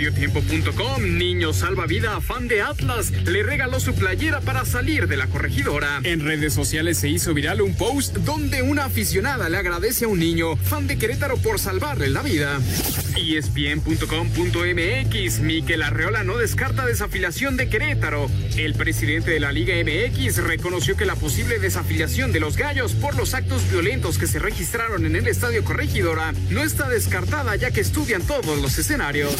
Mediotiempo.com, niño salva vida fan de Atlas, le regaló su playera para salir de la corregidora. En redes sociales se hizo viral un post donde una aficionada le agradece a un niño, fan de Querétaro, por salvarle la vida. ESPN.com.mx, Miquel Arreola no descarta desafiliación de Querétaro. El presidente de la Liga MX reconoció que la posible desafiliación de los gallos por los actos violentos que se registraron en el estadio Corregidora no está descartada ya que estudian todos los escenarios.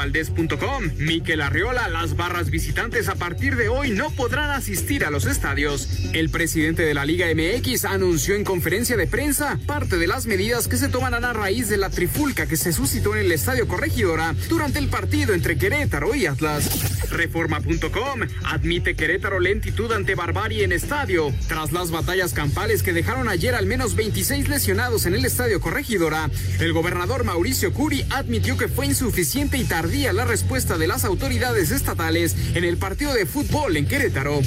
Adevaldez.com, Miquel Arreola, las barras visitantes a partir de hoy no podrán asistir a los estadios. El presidente de la Liga MX anunció en conferencia de prensa parte de las medidas que se tomarán a raíz de la trifulca que se suscitó en el estadio Corregidora durante el partido entre Querétaro y Atlas. Reforma.com admite Querétaro lentitud ante barbarie en estadio. Tras las batallas campales que dejaron ayer al menos 26 lesionados en el estadio Corregidora, el gobernador Mauricio Curi admitió que fue insuficiente y tardía la respuesta de las autoridades estatales en el partido de fútbol en Querétaro.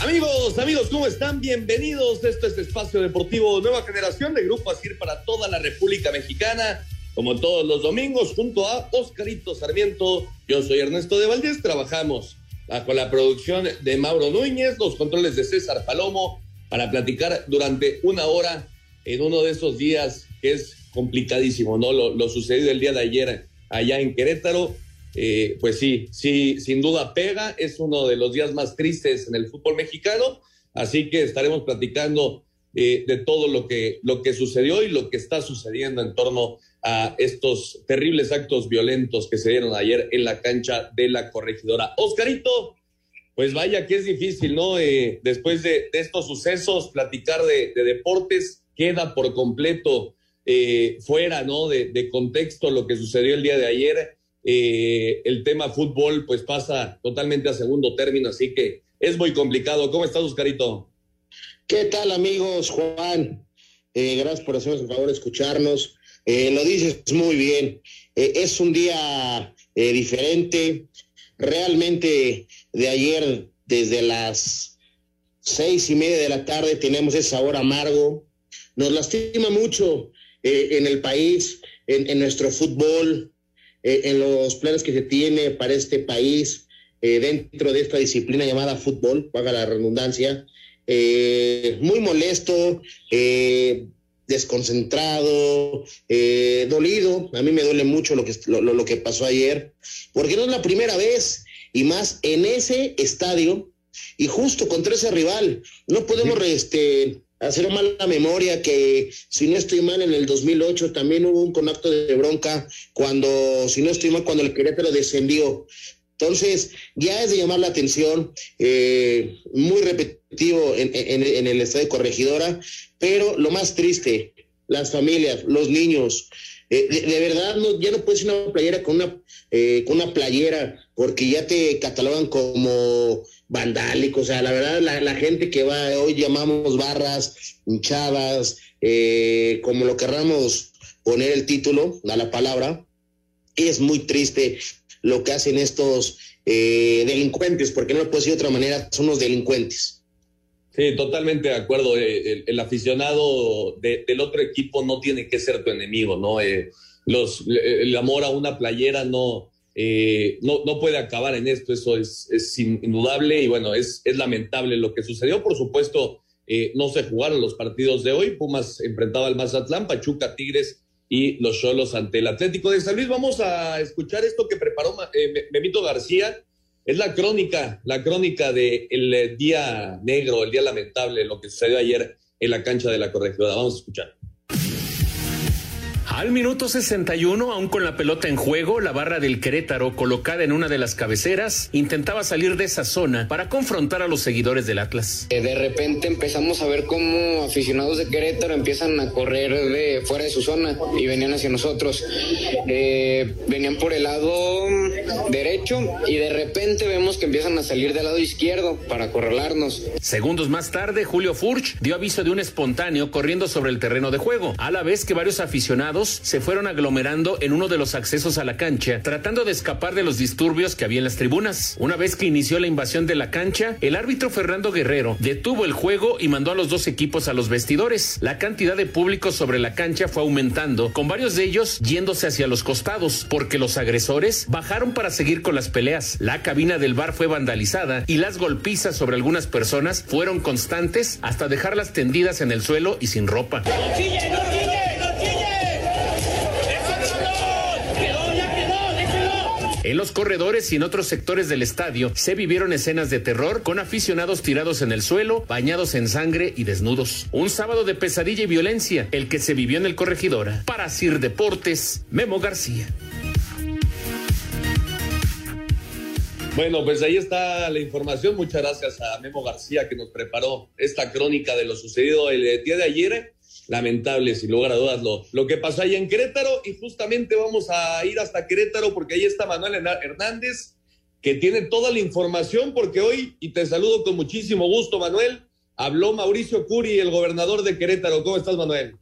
Amigos, amigos, ¿cómo están? Bienvenidos. Esto es Espacio Deportivo Nueva Generación de Grupo Asir para toda la República Mexicana. Como todos los domingos, junto a Oscarito Sarmiento, yo soy Ernesto de Valdés. Trabajamos bajo la producción de Mauro Núñez, los controles de César Palomo, para platicar durante una hora en uno de esos días que es complicadísimo, ¿no? Lo, sucedido el día de ayer allá en Querétaro eh, pues sí, sí, sin duda pega, es uno de los días más tristes en el fútbol mexicano, así que estaremos platicando eh, de todo lo que, lo que sucedió y lo que está sucediendo en torno a estos terribles actos violentos que se dieron ayer en la cancha de la corregidora. Oscarito, pues vaya que es difícil, ¿no? Eh, después de, estos sucesos, platicar de, deportes queda por completo fuera, ¿no? De, contexto lo que sucedió el día de ayer eh, el tema fútbol pues pasa totalmente a segundo término, así que es muy complicado. ¿Cómo estás, Oscarito? ¿Qué tal, amigos? Juan, eh, gracias por hacernos el favor de escucharnos. Eh, lo dices muy bien. es un día diferente. Realmente de ayer, desde las seis y media de la tarde, tenemos ese sabor amargo. Nos lastima mucho en el país, en, en nuestro fútbol, eh, en los planes que se tiene para este país eh, dentro de esta disciplina llamada fútbol, paga la redundancia. Eh, muy molesto, desconcentrado, dolido. A mí me duele mucho lo que, lo, que pasó ayer, porque no es la primera vez, y más en ese estadio, y justo contra ese rival. No podemos este, hacer mala memoria que si no estoy mal en el 2008 también hubo un conacto de bronca cuando si no estoy mal cuando el Querétaro descendió entonces ya es de llamar la atención eh, muy repetitivo en, el estado de corregidora pero lo más triste las familias los niños eh, de, verdad no, ya no puedes ir una playera con una eh, con una playera porque ya te catalogan como vandálico, o sea, la verdad, la, gente que va, hoy llamamos barras, hinchadas, eh, como lo querramos poner el título a la palabra, es muy triste lo que hacen estos eh, delincuentes, porque no lo puedo decir de otra manera, son unos delincuentes. Sí, totalmente de acuerdo. Eh, el, aficionado del otro equipo no tiene que ser tu enemigo, ¿no? los, el amor a una playera no, eh, no, no puede acabar en esto, eso es, es indudable y bueno, es, es lamentable lo que sucedió. Por supuesto, eh, no se jugaron los partidos de hoy. Pumas enfrentaba al Mazatlán, Pachuca, Tigres y los Cholos ante el Atlético de San Luis. Vamos a escuchar esto que preparó eh, Memito García. Es la crónica, la crónica del el día negro, el día lamentable, lo que sucedió ayer en la cancha de la corregidora. Vamos a escuchar. Al minuto 61, aún con la pelota en juego, la barra del Querétaro, colocada en una de las cabeceras, intentaba salir de esa zona para confrontar a los seguidores del Atlas. Eh, de repente empezamos a ver cómo aficionados de Querétaro empiezan a correr de fuera de su zona y venían hacia nosotros. Eh, venían por el lado derecho y de repente vemos que empiezan a salir del lado izquierdo para acorralarnos. Segundos más tarde, Julio Furch dio aviso de un espontáneo corriendo sobre el terreno de juego, a la vez que varios aficionados se fueron aglomerando en uno de los accesos a la cancha, tratando de escapar de los disturbios que había en las tribunas. Una vez que inició la invasión de la cancha, el árbitro Fernando Guerrero detuvo el juego y mandó a los dos equipos a los vestidores. La cantidad de público sobre la cancha fue aumentando, con varios de ellos yéndose hacia los costados, porque los agresores bajaron para seguir con las peleas. La cabina del bar fue vandalizada y las golpizas sobre algunas personas fueron constantes hasta dejarlas tendidas en el suelo y sin ropa. En los corredores y en otros sectores del estadio se vivieron escenas de terror con aficionados tirados en el suelo, bañados en sangre y desnudos. Un sábado de pesadilla y violencia, el que se vivió en el Corregidora. Para Sir Deportes, Memo García. Bueno, pues ahí está la información. Muchas gracias a Memo García que nos preparó esta crónica de lo sucedido el día de ayer. Lamentable, sin lugar a dudas, lo, que pasó ahí en Querétaro. Y justamente vamos a ir hasta Querétaro porque ahí está Manuel Hernández, que tiene toda la información. Porque hoy, y te saludo con muchísimo gusto, Manuel, habló Mauricio Curi, el gobernador de Querétaro. ¿Cómo estás, Manuel?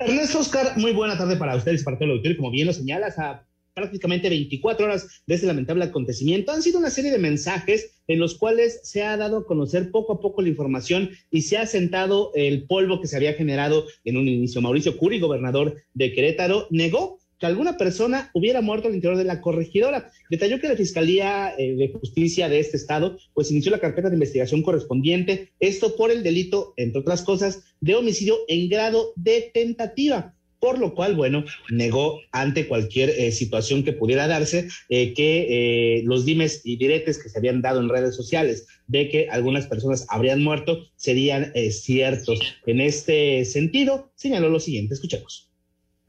Ernesto Oscar, muy buena tarde para ustedes, para todo el auditorio. Como bien lo señalas, a prácticamente 24 horas de este lamentable acontecimiento. Han sido una serie de mensajes en los cuales se ha dado a conocer poco a poco la información y se ha sentado el polvo que se había generado en un inicio. Mauricio Curi, gobernador de Querétaro, negó que alguna persona hubiera muerto al interior de la corregidora. Detalló que la Fiscalía eh, de Justicia de este estado pues inició la carpeta de investigación correspondiente, esto por el delito, entre otras cosas, de homicidio en grado de tentativa por lo cual, bueno, negó ante cualquier eh, situación que pudiera darse eh, que eh, los dimes y diretes que se habían dado en redes sociales de que algunas personas habrían muerto serían ciertos. En este sentido, señaló lo siguiente, escuchemos.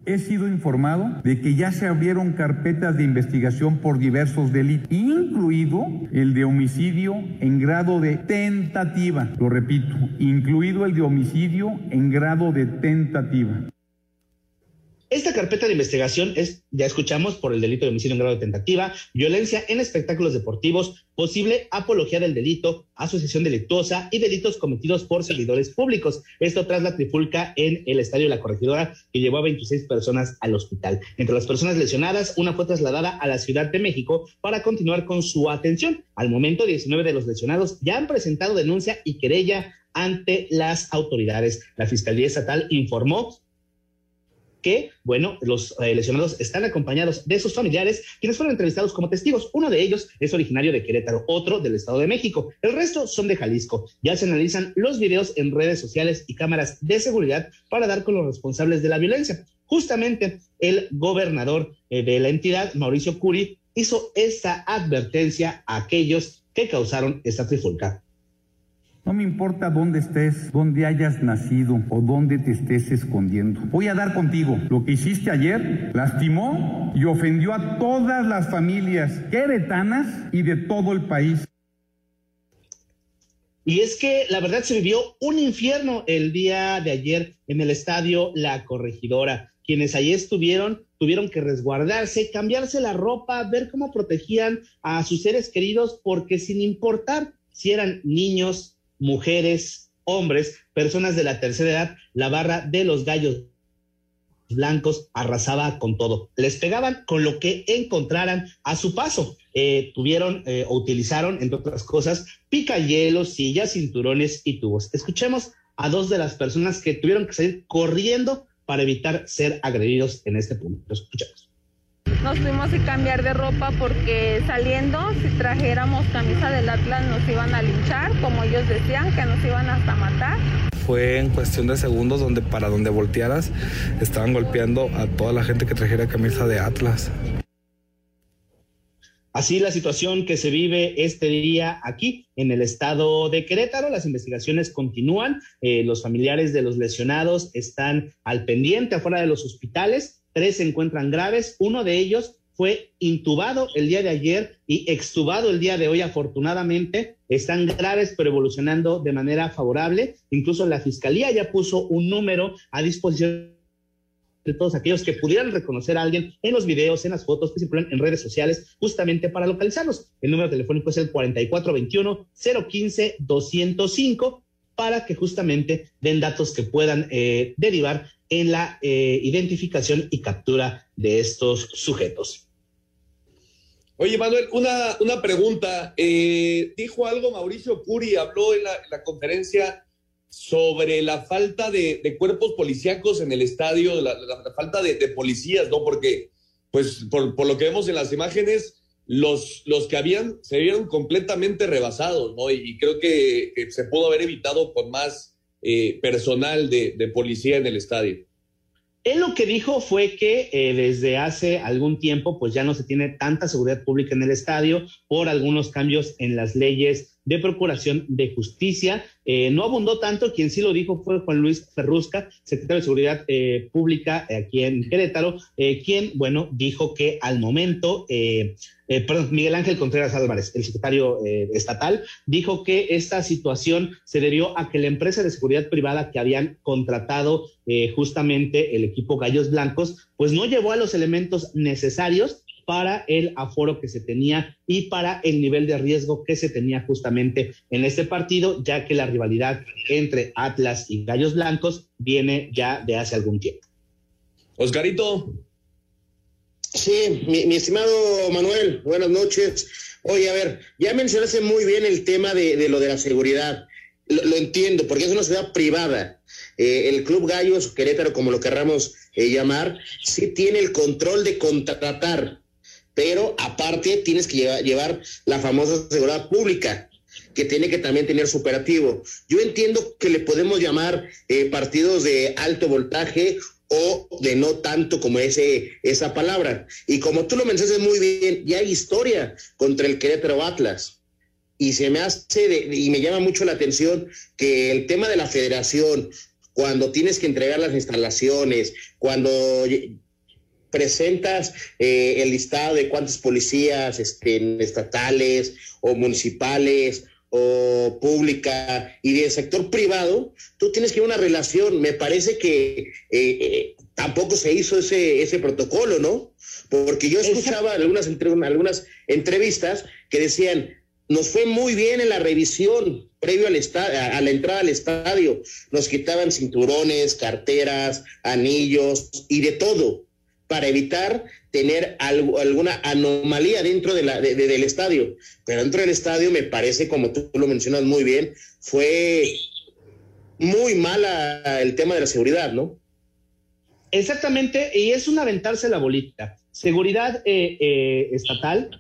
He sido informado de que ya se abrieron carpetas de investigación por diversos delitos, incluido el de homicidio en grado de tentativa. Lo repito, incluido el de homicidio en grado de tentativa. Esta carpeta de investigación es, ya escuchamos, por el delito de homicidio en grado de tentativa, violencia en espectáculos deportivos, posible apología del delito, asociación delictuosa y delitos cometidos por servidores públicos. Esto tras la trifulca en el Estadio la Corregidora que llevó a 26 personas al hospital. Entre las personas lesionadas, una fue trasladada a la Ciudad de México para continuar con su atención. Al momento, 19 de los lesionados ya han presentado denuncia y querella ante las autoridades. La Fiscalía Estatal informó que, bueno, los eh, lesionados están acompañados de sus familiares, quienes fueron entrevistados como testigos. Uno de ellos es originario de Querétaro, otro del Estado de México. El resto son de Jalisco. Ya se analizan los videos en redes sociales y cámaras de seguridad para dar con los responsables de la violencia. Justamente el gobernador eh, de la entidad, Mauricio Curi, hizo esta advertencia a aquellos que causaron esta trifulca. No me importa dónde estés, dónde hayas nacido o dónde te estés escondiendo. Voy a dar contigo. Lo que hiciste ayer lastimó y ofendió a todas las familias queretanas y de todo el país. Y es que la verdad se vivió un infierno el día de ayer en el estadio La Corregidora. Quienes allí estuvieron tuvieron que resguardarse, cambiarse la ropa, ver cómo protegían a sus seres queridos, porque sin importar si eran niños, mujeres, hombres, personas de la tercera edad, la barra de los gallos blancos arrasaba con todo. Les pegaban con lo que encontraran a su paso. Eh, tuvieron eh, o utilizaron, entre otras cosas, picayelos, sillas, cinturones y tubos. Escuchemos a dos de las personas que tuvieron que salir corriendo para evitar ser agredidos en este punto. Escuchemos nos tuvimos que cambiar de ropa porque saliendo, si trajéramos camisa del Atlas, nos iban a linchar, como ellos decían, que nos iban hasta matar. Fue en cuestión de segundos donde para donde voltearas estaban golpeando a toda la gente que trajera camisa de Atlas. Así la situación que se vive este día aquí en el estado de Querétaro. Las investigaciones continúan. Eh, los familiares de los lesionados están al pendiente afuera de los hospitales tres se encuentran graves, uno de ellos fue intubado el día de ayer y extubado el día de hoy, afortunadamente. Están graves, pero evolucionando de manera favorable. Incluso la fiscalía ya puso un número a disposición de todos aquellos que pudieran reconocer a alguien en los videos, en las fotos que circulan en redes sociales, justamente para localizarlos. El número telefónico es el 4421-015-205 para que justamente den datos que puedan eh, derivar en la eh, identificación y captura de estos sujetos. Oye, Manuel, una, una pregunta. Eh, dijo algo Mauricio Curi, habló en la, conferencia sobre la falta de, cuerpos policíacos en el estadio, la, falta de, policías, ¿no? Porque, pues, por, lo que vemos en las imágenes, los, los que habían se vieron completamente rebasados, ¿no? Y, creo que, se pudo haber evitado con más eh, personal de, policía en el estadio. Él lo que dijo fue que eh, desde hace algún tiempo pues ya no se tiene tanta seguridad pública en el estadio por algunos cambios en las leyes de Procuración de Justicia. Eh, no abundó tanto, quien sí lo dijo fue Juan Luis Ferrusca, secretario de Seguridad eh, Pública aquí en Querétaro, quien, bueno, dijo que al momento, perdón, Miguel Ángel Contreras Álvarez, el secretario estatal, dijo que esta situación se debió a que la empresa de seguridad privada que habían contratado justamente el equipo Gallos Blancos, pues no llevó a los elementos necesarios para el aforo que se tenía y para el nivel de riesgo que se tenía justamente en este partido, ya que la rivalidad entre Atlas y Gallos Blancos viene ya de hace algún tiempo. Oscarito. Sí, mi, estimado Manuel, buenas noches. Oye, a ver, ya mencionaste muy bien el tema de, lo de la seguridad. Lo, entiendo, porque es una ciudad privada. Eh, el Club Gallos, Querétaro, como lo querramos eh, llamar, sí tiene el control de contratar pero aparte tienes que llevar, la famosa seguridad pública que tiene que también tener su operativo. Yo entiendo que le podemos llamar eh, partidos de alto voltaje o de no tanto como ese, esa palabra. Y como tú lo mencionas muy bien, ya hay historia contra el Querétaro Atlas. Y se me hace, y me llama mucho la atención que el tema de la federación, cuando tienes que entregar las instalaciones, cuando presentas eh, el listado de cuántos policías este, estatales o municipales o pública y del sector privado, tú tienes que una relación. Me parece que eh, eh, tampoco se hizo ese, ese protocolo, ¿no? Porque yo escuchaba algunas, algunas entrevistas que decían, nos fue muy bien en la revisión previo al a la entrada al estadio. Nos quitaban cinturones, carteras, anillos y de todo para evitar tener algo, alguna anomalía dentro del estadio. Pero dentro del estadio me parece, como tú lo mencionas muy bien, fue muy mala el tema de la seguridad, ¿no? Exactamente, y es un aventarse la bolita. Seguridad eh, eh, estatal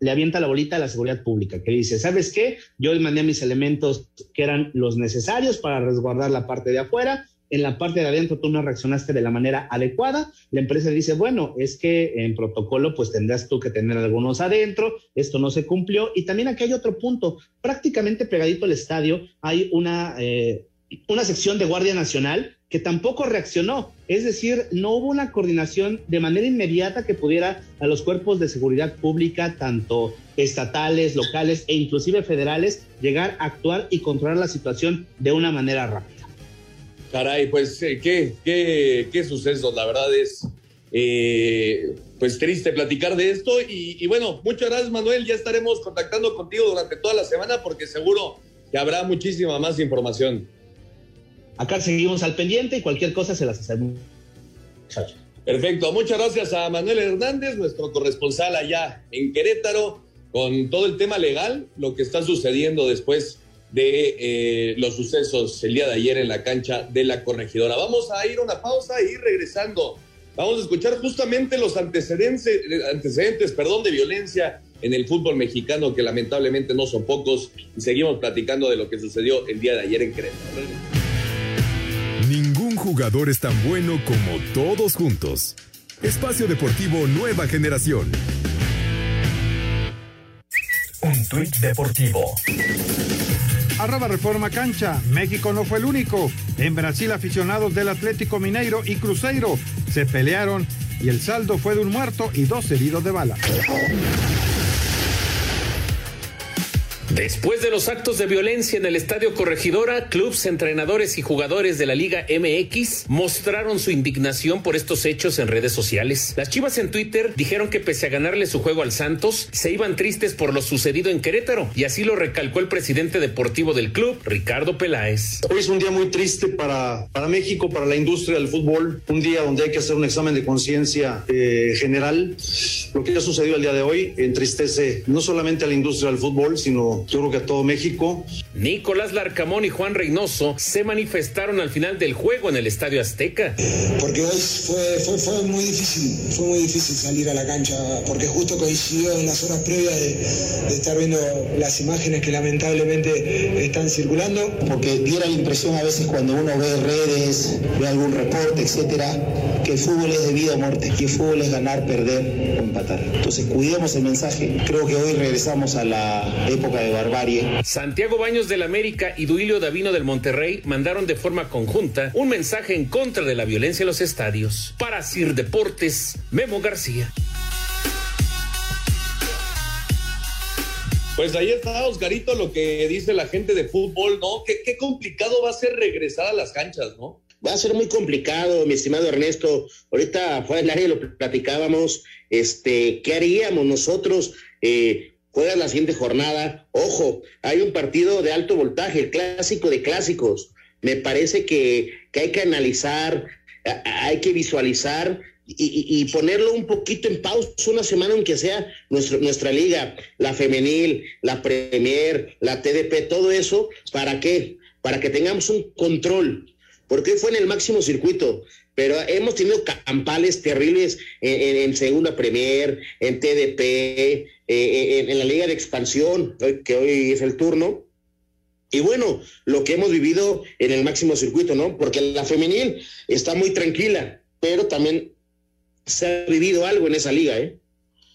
le avienta la bolita a la seguridad pública, que dice, ¿sabes qué? Yo mandé mis elementos que eran los necesarios para resguardar la parte de afuera, en la parte de adentro tú no reaccionaste de la manera adecuada, la empresa dice, bueno, es que en protocolo pues tendrás tú que tener algunos adentro, esto no se cumplió. Y también aquí hay otro punto, prácticamente pegadito al estadio hay una, eh, una sección de Guardia Nacional que tampoco reaccionó, es decir, no hubo una coordinación de manera inmediata que pudiera a los cuerpos de seguridad pública, tanto estatales, locales e inclusive federales, llegar a actuar y controlar la situación de una manera rápida. Caray, pues eh, qué, qué, qué sucesos, la verdad es eh, pues triste platicar de esto y, bueno, muchas gracias Manuel, ya estaremos contactando contigo durante toda la semana porque seguro que habrá muchísima más información. Acá seguimos al pendiente y cualquier cosa se las hacemos. Perfecto, muchas gracias a Manuel Hernández, nuestro corresponsal allá en Querétaro, con todo el tema legal, lo que está sucediendo después de eh, los sucesos el día de ayer en la cancha de la corregidora. Vamos a ir a una pausa y regresando. Vamos a escuchar justamente los antecedentes, antecedentes perdón, de violencia en el fútbol mexicano, que lamentablemente no son pocos, y seguimos platicando de lo que sucedió el día de ayer en Querétaro. Ningún jugador es tan bueno como todos juntos. Espacio Deportivo Nueva Generación. Un tuit deportivo Arroba Reforma Cancha. México no fue el único. En Brasil, aficionados del Atlético Mineiro y Cruzeiro se pelearon y el saldo fue de un muerto y dos heridos de bala. Después de los actos de violencia en el Estadio Corregidora, clubes, entrenadores y jugadores de la Liga MX mostraron su indignación por estos hechos en redes sociales. Las Chivas en Twitter dijeron que pese a ganarle su juego al Santos, se iban tristes por lo sucedido en Querétaro, y así lo recalcó el presidente deportivo del club, Ricardo Peláez. Hoy es un día muy triste para, para México, para la industria del fútbol, un día donde hay que hacer un examen de conciencia eh, general. Lo que ha sucedido el día de hoy entristece no solamente a la industria del fútbol, sino yo creo que a todo México. Nicolás Larcamón y Juan Reynoso se manifestaron al final del juego en el Estadio Azteca. Porque hoy fue, fue, fue muy difícil, fue muy difícil salir a la cancha, porque justo coincidió en las horas previas de, de estar viendo las imágenes que lamentablemente están circulando. Porque diera la impresión a veces cuando uno ve redes, ve algún reporte, etcétera, que el fútbol es de vida o muerte, que el fútbol es ganar, perder o empatar. Entonces cuidemos el mensaje. Creo que hoy regresamos a la época de barbarie. Santiago Baños del América y Duilio Davino del Monterrey mandaron de forma conjunta un mensaje en contra de la violencia en los estadios. Para Sir Deportes, Memo García. Pues ahí está, Oscarito, lo que dice la gente de fútbol, ¿no? Qué, qué complicado va a ser regresar a las canchas, ¿no? Va a ser muy complicado, mi estimado Ernesto. Ahorita fuera del área lo platicábamos. Este, ¿qué haríamos nosotros? Eh, juega la siguiente jornada. Ojo, hay un partido de alto voltaje, el clásico de clásicos. Me parece que, que hay que analizar, hay que visualizar y, ponerlo un poquito en pausa una semana, aunque sea nuestra liga, la femenil, la Premier, la TDP, todo eso, ¿para qué? Para que tengamos un control, porque fue en el máximo circuito, pero hemos tenido campales terribles en, Segunda Premier, en TDP, eh, en, en, la Liga de Expansión, que hoy es el turno. Y bueno, lo que hemos vivido en el máximo circuito, ¿no? Porque la femenil está muy tranquila, pero también se ha vivido algo en esa liga, ¿eh?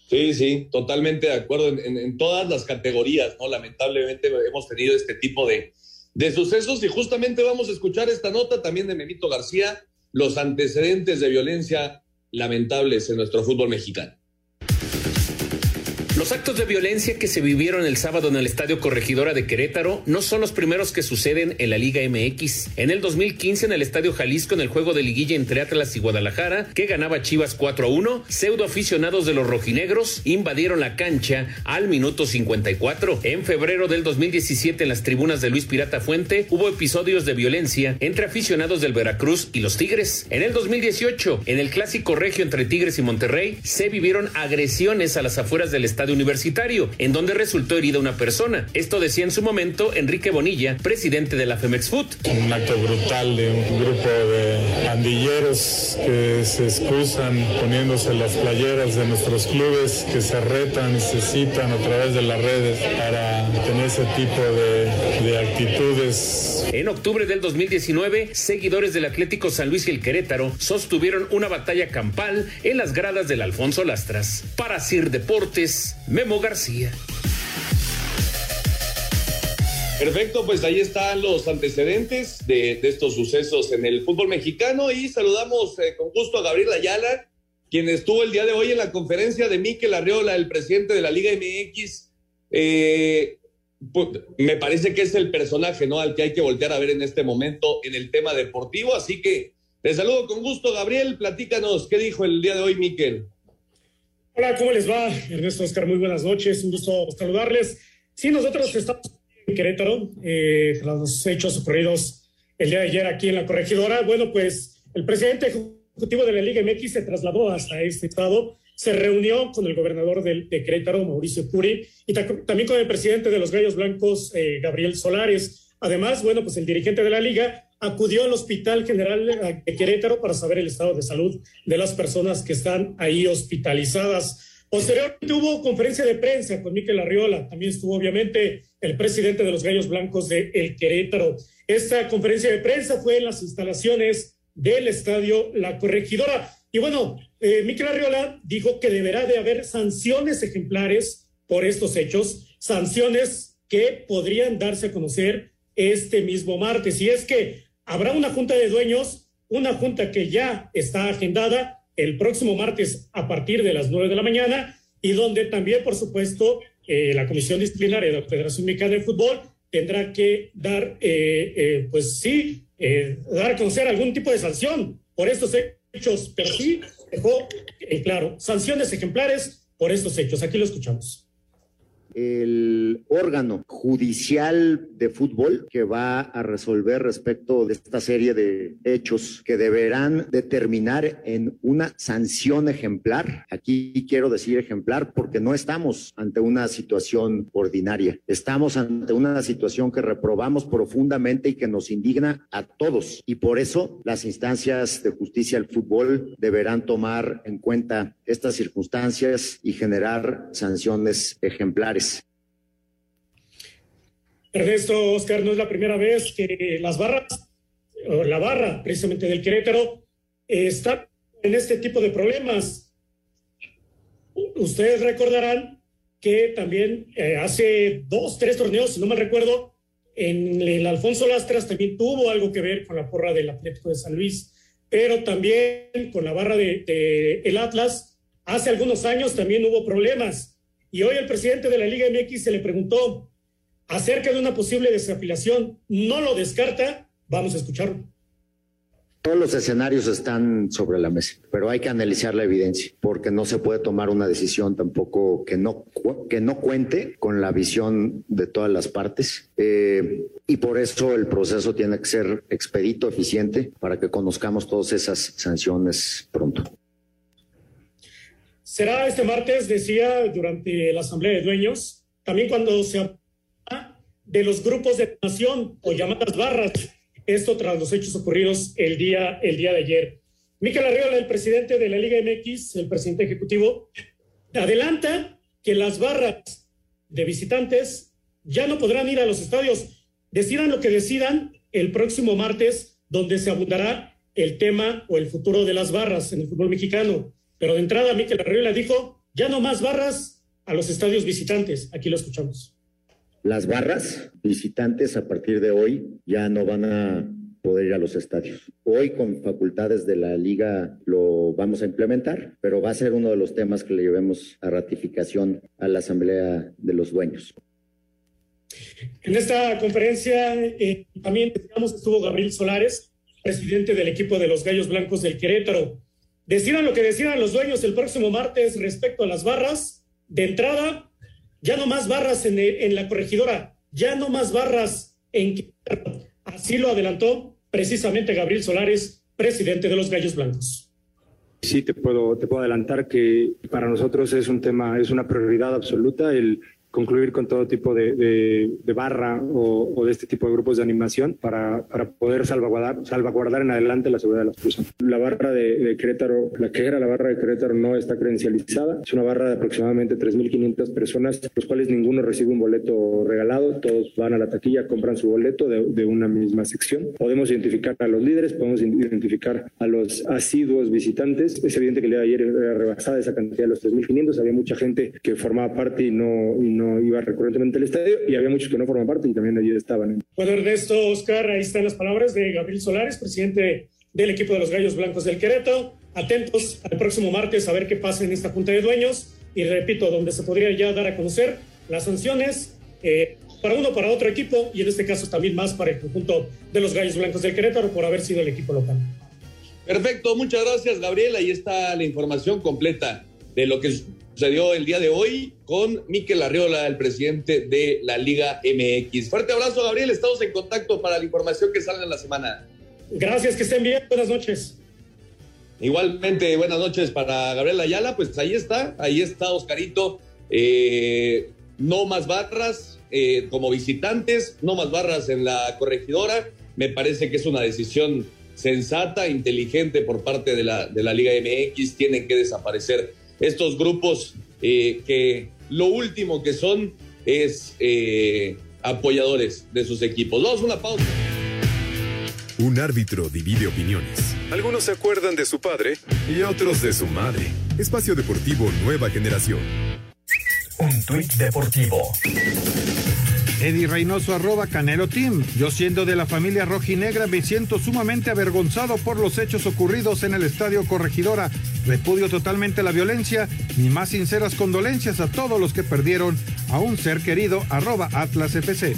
Sí, sí, totalmente de acuerdo en, todas las categorías, ¿no? Lamentablemente hemos tenido este tipo de, de sucesos y justamente vamos a escuchar esta nota también de Memito García, los antecedentes de violencia lamentables en nuestro fútbol mexicano. Los actos de violencia que se vivieron el sábado en el Estadio Corregidora de Querétaro no son los primeros que suceden en la Liga MX. En el 2015 en el Estadio Jalisco en el juego de liguilla entre Atlas y Guadalajara, que ganaba Chivas 4 a 1, pseudo aficionados de los rojinegros invadieron la cancha al minuto 54. En febrero del 2017 en las tribunas de Luis Pirata Fuente hubo episodios de violencia entre aficionados del Veracruz y los Tigres. En el 2018 en el clásico regio entre Tigres y Monterrey se vivieron agresiones a las afueras del estadio universitario, en donde resultó herida una persona. Esto decía en su momento Enrique Bonilla, presidente de la Femex Food. Un acto brutal de un grupo de pandilleros que se excusan poniéndose las playeras de nuestros clubes, que se retan y se citan a través de las redes para tener ese tipo de, de actitudes. En octubre del 2019, seguidores del Atlético San Luis y el Querétaro sostuvieron una batalla campal en las gradas del Alfonso Lastras. Para Sir Deportes, Memo García. Perfecto, pues ahí están los antecedentes de, estos sucesos en el fútbol mexicano y saludamos eh, con gusto a Gabriel Ayala, quien estuvo el día de hoy en la conferencia de Miquel Arriola, el presidente de la Liga MX. Eh, pues, me parece que es el personaje ¿no? al que hay que voltear a ver en este momento en el tema deportivo, así que te saludo con gusto, Gabriel, platícanos, ¿qué dijo el día de hoy Miquel? Hola, ¿cómo les va? Ernesto Oscar, muy buenas noches, un gusto saludarles. Sí, nosotros estamos en Querétaro, eh, los hechos ocurridos el día de ayer aquí en la corregidora. Bueno, pues el presidente ejecutivo de la Liga MX se trasladó hasta este estado, se reunió con el gobernador de, Querétaro, Mauricio Curi, y también con el presidente de los Gallos Blancos, eh, Gabriel Solares. Además, bueno, pues el dirigente de la liga acudió al Hospital General de Querétaro para saber el estado de salud de las personas que están ahí hospitalizadas. Posteriormente hubo conferencia de prensa con Miquel Arriola, también estuvo obviamente el presidente de los Gallos Blancos de El Querétaro. Esta conferencia de prensa fue en las instalaciones del estadio La Corregidora. Y bueno, eh, Miquel Arriola dijo que deberá de haber sanciones ejemplares por estos hechos, sanciones que podrían darse a conocer este mismo martes. Y es que habrá una junta de dueños, una junta que ya está agendada el próximo martes a partir de las nueve de la mañana y donde también, por supuesto, eh, la Comisión Disciplinaria de la Federación Mexicana de Fútbol tendrá que dar, eh, eh, pues sí, dar a conocer algún tipo de sanción por estos hechos, pero sí dejó claro, sanciones ejemplares por estos hechos. Aquí lo escuchamos el órgano judicial de fútbol que va a resolver respecto de esta serie de hechos que deberán determinar en una sanción ejemplar. Aquí quiero decir ejemplar porque no estamos ante una situación ordinaria, estamos ante una situación que reprobamos profundamente y que nos indigna a todos. Y por eso las instancias de justicia del fútbol deberán tomar en cuenta estas circunstancias y generar sanciones ejemplares. Ernesto Oscar, no es la primera vez que las barras, o la barra precisamente del Querétaro, está en este tipo de problemas. Ustedes recordarán que también eh, hace dos, tres torneos, si no me recuerdo, en el Alfonso Lastras también tuvo algo que ver con la porra del Atlético de San Luis, pero también con la barra de, de el Atlas, hace algunos años también hubo problemas. Y hoy el presidente de la Liga MX se le preguntó, acerca de una posible desafiliación. No lo descarta. Vamos a escucharlo. Todos los escenarios están sobre la mesa, pero hay que analizar la evidencia, porque no se puede tomar una decisión tampoco que no, que no cuente con la visión de todas las partes. Eh, y por eso el proceso tiene que ser expedito, eficiente, para que conozcamos todas esas sanciones pronto. Será este martes, decía, durante la Asamblea de Dueños, también cuando se de los grupos de nación o llamadas barras. Esto tras los hechos ocurridos el día, el día de ayer. Miquel Arriola, el presidente de la Liga MX, el presidente ejecutivo, adelanta que las barras de visitantes ya no podrán ir a los estadios. Decidan lo que decidan el próximo martes, donde se abundará el tema o el futuro de las barras en el fútbol mexicano. Pero de entrada, Miquel Arriola dijo, ya no más barras a los estadios visitantes. Aquí lo escuchamos. Las barras visitantes a partir de hoy ya no van a poder ir a los estadios. Hoy con facultades de la liga lo vamos a implementar, pero va a ser uno de los temas que le llevemos a ratificación a la Asamblea de los Dueños. En esta conferencia eh, también digamos, estuvo Gabriel Solares, presidente del equipo de los Gallos Blancos del Querétaro. Decidan lo que decidan los dueños el próximo martes respecto a las barras. De entrada, ya no más barras en, la corregidora, ya no más barras en Así lo adelantó precisamente Gabriel Solares, presidente de los Gallos Blancos. Sí, te puedo, te puedo adelantar que para nosotros es un tema, es una prioridad absoluta el concluir con todo tipo de, de, barra o, de este tipo de grupos de animación para, para poder salvaguardar, salvaguardar en adelante la seguridad de las personas. La barra de, Querétaro, la que era la barra de Querétaro no está credencializada. Es una barra de aproximadamente 3.500 personas, los cuales ninguno recibe un boleto regalado. Todos van a la taquilla, compran su boleto de, de una misma sección. Podemos identificar a los líderes, podemos identificar a los asiduos visitantes. Es evidente que el día de ayer era rebasada esa cantidad de los 3.500. Había mucha gente que formaba parte y no, y no no iba recurrentemente al estadio y había muchos que no forman parte y también allí estaban. Bueno, Ernesto, Oscar, ahí están las palabras de Gabriel Solares, presidente del equipo de los Gallos Blancos del Querétaro. Atentos al próximo martes a ver qué pasa en esta Junta de Dueños y repito, donde se podría ya dar a conocer las sanciones eh, para uno, para otro equipo y en este caso también más para el conjunto de los Gallos Blancos del Querétaro por haber sido el equipo local. Perfecto, muchas gracias Gabriel. Ahí está la información completa de lo que sucedió el día de hoy con Miquel Arriola, el presidente de la Liga MX. Fuerte abrazo, Gabriel. Estamos en contacto para la información que sale en la semana. Gracias, que estén bien. Buenas noches. Igualmente, buenas noches para Gabriel Ayala. Pues ahí está, ahí está Oscarito. Eh, no más barras eh, como visitantes, no más barras en la corregidora. Me parece que es una decisión sensata, inteligente por parte de la, de la Liga MX. Tienen que desaparecer estos grupos eh, que lo último que son es eh, apoyadores de sus equipos. Vamos a una pausa. Un árbitro divide opiniones. Algunos se acuerdan de su padre y otros de su madre. Espacio Deportivo Nueva Generación. Un tuit deportivo Eddie Reynoso arroba Canelo Team. Yo siendo de la familia rojinegra me siento sumamente avergonzado por los hechos ocurridos en el Estadio Corregidora. Repudio totalmente la violencia. Mis más sinceras condolencias a todos los que perdieron a un ser querido arroba Atlas FC.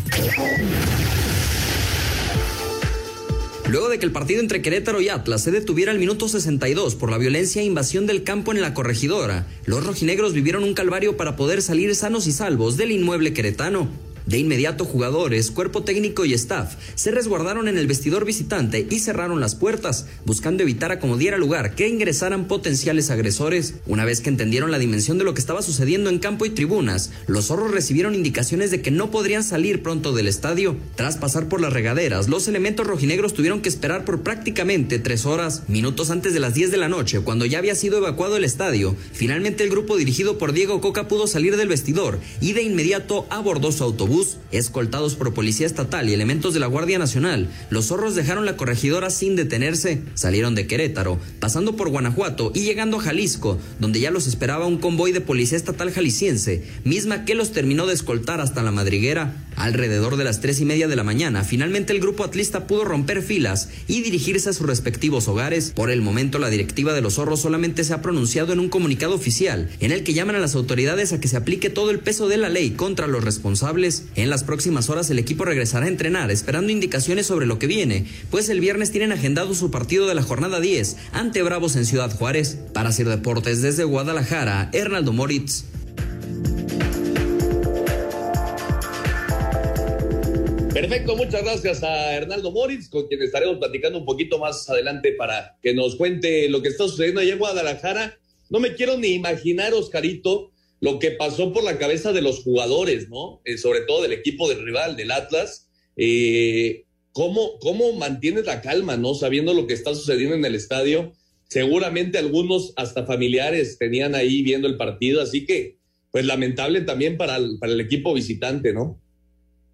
Luego de que el partido entre Querétaro y Atlas se detuviera al minuto 62 por la violencia e invasión del campo en la corregidora, los rojinegros vivieron un calvario para poder salir sanos y salvos del inmueble queretano. De inmediato jugadores, cuerpo técnico y staff se resguardaron en el vestidor visitante y cerraron las puertas, buscando evitar a como diera lugar que ingresaran potenciales agresores. Una vez que entendieron la dimensión de lo que estaba sucediendo en campo y tribunas, los zorros recibieron indicaciones de que no podrían salir pronto del estadio. Tras pasar por las regaderas, los elementos rojinegros tuvieron que esperar por prácticamente tres horas, minutos antes de las 10 de la noche, cuando ya había sido evacuado el estadio. Finalmente el grupo dirigido por Diego Coca pudo salir del vestidor y de inmediato abordó su autobús escoltados por policía estatal y elementos de la Guardia Nacional, los zorros dejaron la corregidora sin detenerse. Salieron de Querétaro, pasando por Guanajuato y llegando a Jalisco, donde ya los esperaba un convoy de policía estatal jalisciense, misma que los terminó de escoltar hasta la madriguera. Alrededor de las tres y media de la mañana, finalmente el grupo atlista pudo romper filas y dirigirse a sus respectivos hogares. Por el momento, la directiva de los zorros solamente se ha pronunciado en un comunicado oficial, en el que llaman a las autoridades a que se aplique todo el peso de la ley contra los responsables. En las próximas horas el equipo regresará a entrenar, esperando indicaciones sobre lo que viene, pues el viernes tienen agendado su partido de la jornada 10 ante Bravos en Ciudad Juárez. Para Sir Deportes desde Guadalajara, Hernaldo Moritz. Perfecto, muchas gracias a Hernaldo Moritz, con quien estaremos platicando un poquito más adelante para que nos cuente lo que está sucediendo allá en Guadalajara. No me quiero ni imaginar, Oscarito, lo que pasó por la cabeza de los jugadores, ¿no? Eh, sobre todo del equipo del rival, del Atlas. Eh, ¿cómo, ¿Cómo mantienes la calma, ¿no? Sabiendo lo que está sucediendo en el estadio. Seguramente algunos, hasta familiares, tenían ahí viendo el partido, así que, pues lamentable también para para el equipo visitante, ¿no?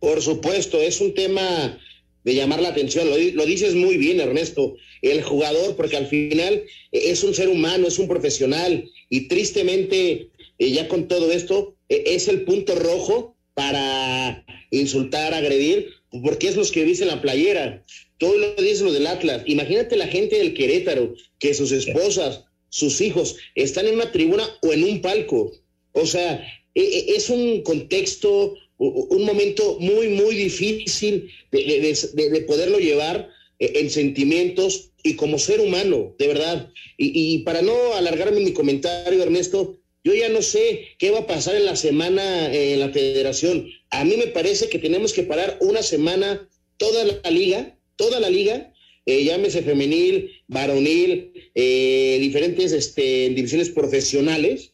Por supuesto, es un tema de llamar la atención. Lo, lo, dices muy bien, Ernesto. El jugador, porque al final es un ser humano, es un profesional y tristemente ya con todo esto, e, es el punto rojo para insultar, agredir, porque es los que dicen la playera. Todo lo dice lo del Atlas. Imagínate la gente del Querétaro, que sus esposas, sus hijos, están en una tribuna o en un palco. O sea, e, e, es un contexto, un momento muy, muy difícil de, poderlo llevar en sentimientos y como ser humano, de verdad. Y, para no alargarme mi comentario, Ernesto, yo ya no sé qué va a pasar en la semana eh, en la federación. A mí me parece que tenemos que parar una semana toda la liga, toda la liga, eh, llámese femenil, varonil, eh, diferentes este, divisiones profesionales,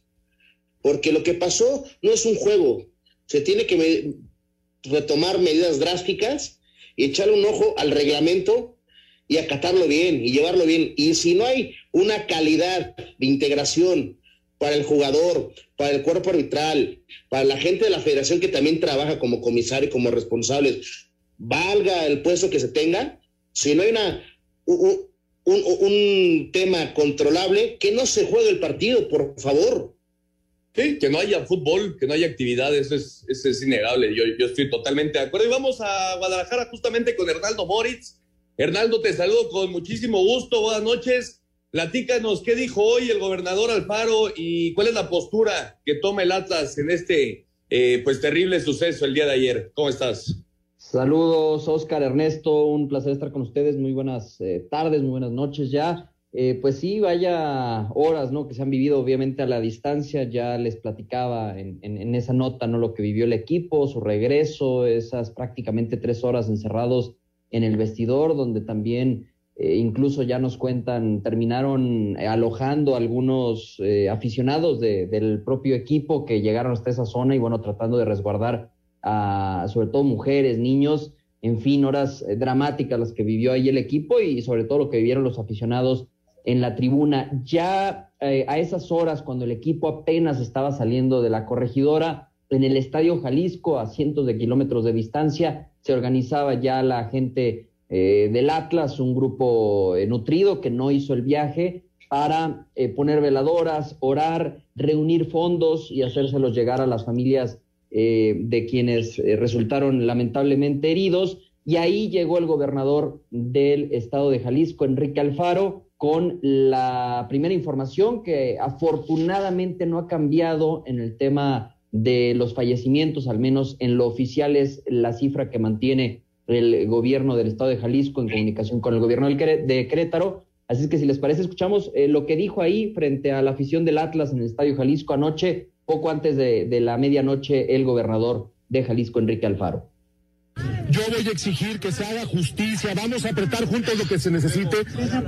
porque lo que pasó no es un juego. Se tiene que retomar medidas drásticas y echarle un ojo al reglamento y acatarlo bien y llevarlo bien. Y si no hay una calidad de integración, para el jugador, para el cuerpo arbitral, para la gente de la federación que también trabaja como comisario como responsables, valga el puesto que se tenga, si no hay una, un, un, tema controlable, que no se juegue el partido, por favor. Sí, que no haya fútbol, que no haya actividad, eso es, eso es innegable. Yo, estoy totalmente de acuerdo. Y vamos a Guadalajara justamente con Hernaldo Moritz. Hernaldo, te saludo con muchísimo gusto. Buenas noches. Platícanos qué dijo hoy el gobernador Alfaro y cuál es la postura que toma el Atlas en este eh, pues terrible suceso el día de ayer. ¿Cómo estás? Saludos, Oscar, Ernesto, un placer estar con ustedes. Muy buenas eh, tardes, muy buenas noches ya. Eh, pues sí, vaya horas, ¿no? Que se han vivido obviamente a la distancia. Ya les platicaba en, en esa nota, ¿no? Lo que vivió el equipo, su regreso, esas prácticamente tres horas encerrados en el vestidor, donde también eh, incluso ya nos cuentan, terminaron alojando algunos eh, aficionados del propio equipo que llegaron hasta esa zona y bueno, tratando de resguardar a sobre todo mujeres, niños, en fin, horas eh, dramáticas las que vivió ahí el equipo y sobre todo lo que vivieron los aficionados en la tribuna. Ya a esas horas, cuando el equipo apenas estaba saliendo de la corregidora, en el Estadio Jalisco, a cientos de kilómetros de distancia, se organizaba ya la gente eh, del Atlas, un grupo eh, nutrido que no hizo el viaje para eh, poner veladoras, orar, reunir fondos y hacérselos llegar a las familias eh, de quienes eh, resultaron lamentablemente heridos. Y ahí llegó el gobernador del estado de Jalisco, Enrique Alfaro, con la primera información que afortunadamente no ha cambiado en el tema de los fallecimientos, al menos en lo oficial es la cifra que mantiene el gobierno del estado de Jalisco en comunicación con el gobierno de Querétaro. Así es que si les parece, escuchamos eh, lo que dijo ahí frente a la afición del Atlas en el Estadio Jalisco anoche, poco antes de, de la medianoche, el gobernador de Jalisco, Enrique Alfaro. Yo voy a exigir que se haga justicia, vamos a apretar juntos lo que se necesite,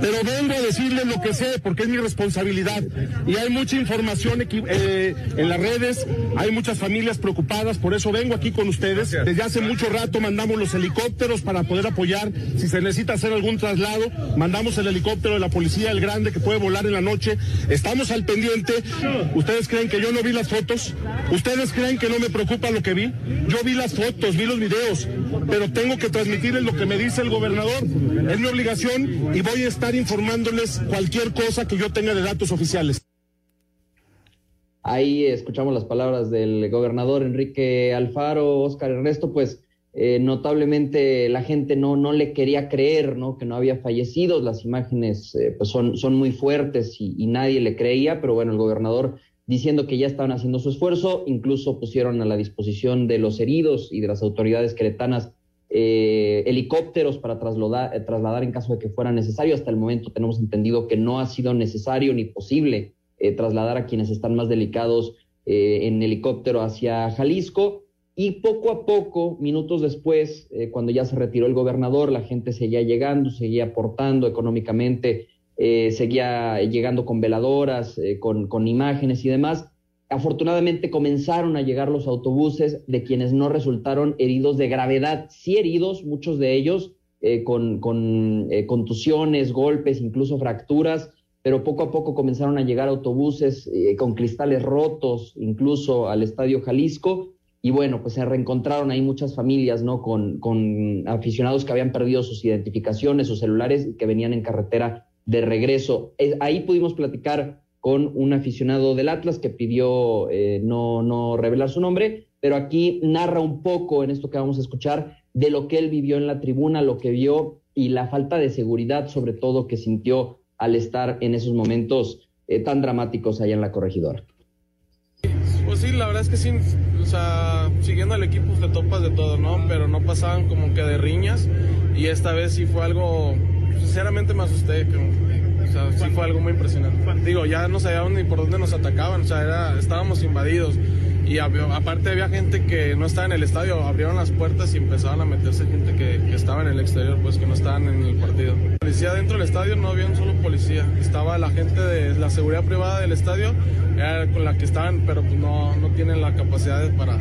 pero vengo a decirles lo que sé porque es mi responsabilidad. Y hay mucha información eh, en las redes, hay muchas familias preocupadas, por eso vengo aquí con ustedes. Desde hace mucho rato mandamos los helicópteros para poder apoyar. Si se necesita hacer algún traslado, mandamos el helicóptero de la policía, el grande que puede volar en la noche. Estamos al pendiente. ¿Ustedes creen que yo no vi las fotos? ¿Ustedes creen que no me preocupa lo que vi? Yo vi las fotos, vi los videos pero tengo que transmitirles lo que me dice el gobernador. Es mi obligación y voy a estar informándoles cualquier cosa que yo tenga de datos oficiales. Ahí escuchamos las palabras del gobernador Enrique Alfaro, Oscar Ernesto, pues eh, notablemente la gente no, no le quería creer, ¿no? Que no había fallecido, las imágenes eh, pues son, son muy fuertes y nadie le creía, pero bueno, el gobernador diciendo que ya estaban haciendo su esfuerzo, incluso pusieron a la disposición de los heridos y de las autoridades queretanas eh, helicópteros para trasladar, eh, trasladar en caso de que fuera necesario. Hasta el momento tenemos entendido que no ha sido necesario ni posible eh, trasladar a quienes están más delicados en helicóptero hacia Jalisco. Y poco a poco, minutos después, cuando ya se retiró el gobernador, la gente seguía llegando, seguía aportando económicamente eh, seguía llegando con veladoras, eh, con, con, imágenes y demás. Afortunadamente comenzaron a llegar los autobuses de quienes no resultaron heridos de gravedad, sí heridos, muchos de ellos eh, con, con contusiones, golpes, incluso fracturas, pero poco a poco comenzaron a llegar autobuses con cristales rotos, incluso al Estadio Jalisco, y bueno, pues se reencontraron ahí muchas familias, ¿no? Con, con aficionados que habían perdido sus identificaciones, sus celulares, y que venían en carretera de regreso. Ahí pudimos platicar con un aficionado del Atlas que pidió eh, no, no revelar su nombre, pero aquí narra un poco en esto que vamos a escuchar de lo que él vivió en la tribuna, lo que vio y la falta de seguridad sobre todo que sintió al estar en esos momentos eh, tan dramáticos allá en la corregidora. Pues sí, la verdad es que sí, o sea, siguiendo al equipo te topas de todo, ¿no? Pero no pasaban como que de riñas y esta vez sí fue algo sinceramente me asusté. o sea, sí fue algo muy impresionante. Digo, ya no sabíamos ni por dónde nos atacaban, o sea, era, estábamos invadidos. Y aparte había gente que no estaba en el estadio, abrieron las puertas y empezaban a meterse gente que, estaba en el exterior, pues que no estaban en el partido. Policía dentro del estadio no había un solo policía, estaba la gente de la seguridad privada del estadio, era con la que estaban, pero pues no, no tienen la capacidad para,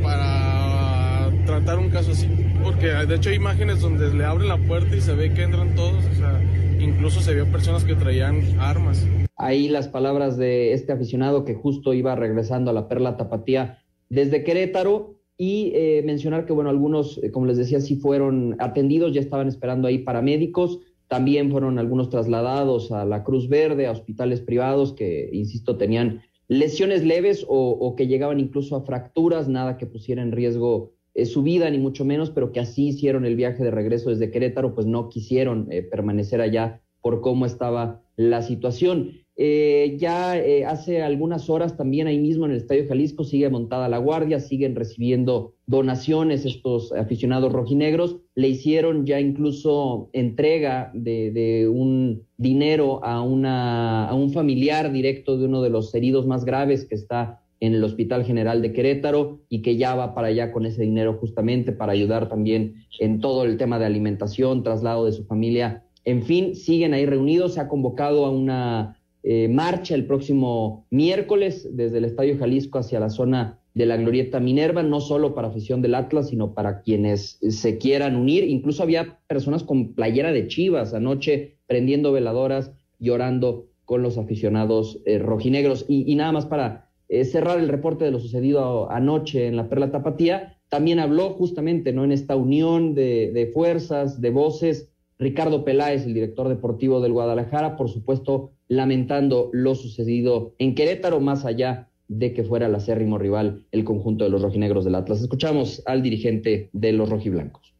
para tratar un caso así porque de hecho hay imágenes donde le abren la puerta y se ve que entran todos, o sea, incluso se vio personas que traían armas. Ahí las palabras de este aficionado que justo iba regresando a la Perla Tapatía desde Querétaro y eh, mencionar que, bueno, algunos, eh, como les decía, sí fueron atendidos, ya estaban esperando ahí paramédicos, también fueron algunos trasladados a la Cruz Verde, a hospitales privados que, insisto, tenían lesiones leves o, o que llegaban incluso a fracturas, nada que pusiera en riesgo eh, su vida, ni mucho menos, pero que así hicieron el viaje de regreso desde Querétaro, pues no quisieron eh, permanecer allá por cómo estaba la situación. Eh, ya hace algunas horas también ahí mismo en el Estadio Jalisco sigue montada la guardia, siguen recibiendo donaciones estos aficionados rojinegros, le hicieron ya incluso entrega de, de un dinero a, una, a un familiar directo de uno de los heridos más graves que está en el Hospital General de Querétaro y que ya va para allá con ese dinero justamente para ayudar también en todo el tema de alimentación, traslado de su familia. En fin, siguen ahí reunidos. Se ha convocado a una eh, marcha el próximo miércoles desde el Estadio Jalisco hacia la zona de la Glorieta Minerva, no solo para afición del Atlas, sino para quienes se quieran unir. Incluso había personas con playera de Chivas anoche prendiendo veladoras, llorando con los aficionados eh, rojinegros. y nada más para eh, cerrar el reporte de lo sucedido anoche en la Perla Tapatía, también habló justamente ¿no? en esta unión de, fuerzas, de voces, Ricardo Peláez, el director deportivo del Guadalajara, por supuesto, lamentando lo sucedido en Querétaro, más allá de que fuera el acérrimo rival el conjunto de los rojinegros del Atlas. Escuchamos al dirigente de los rojiblancos.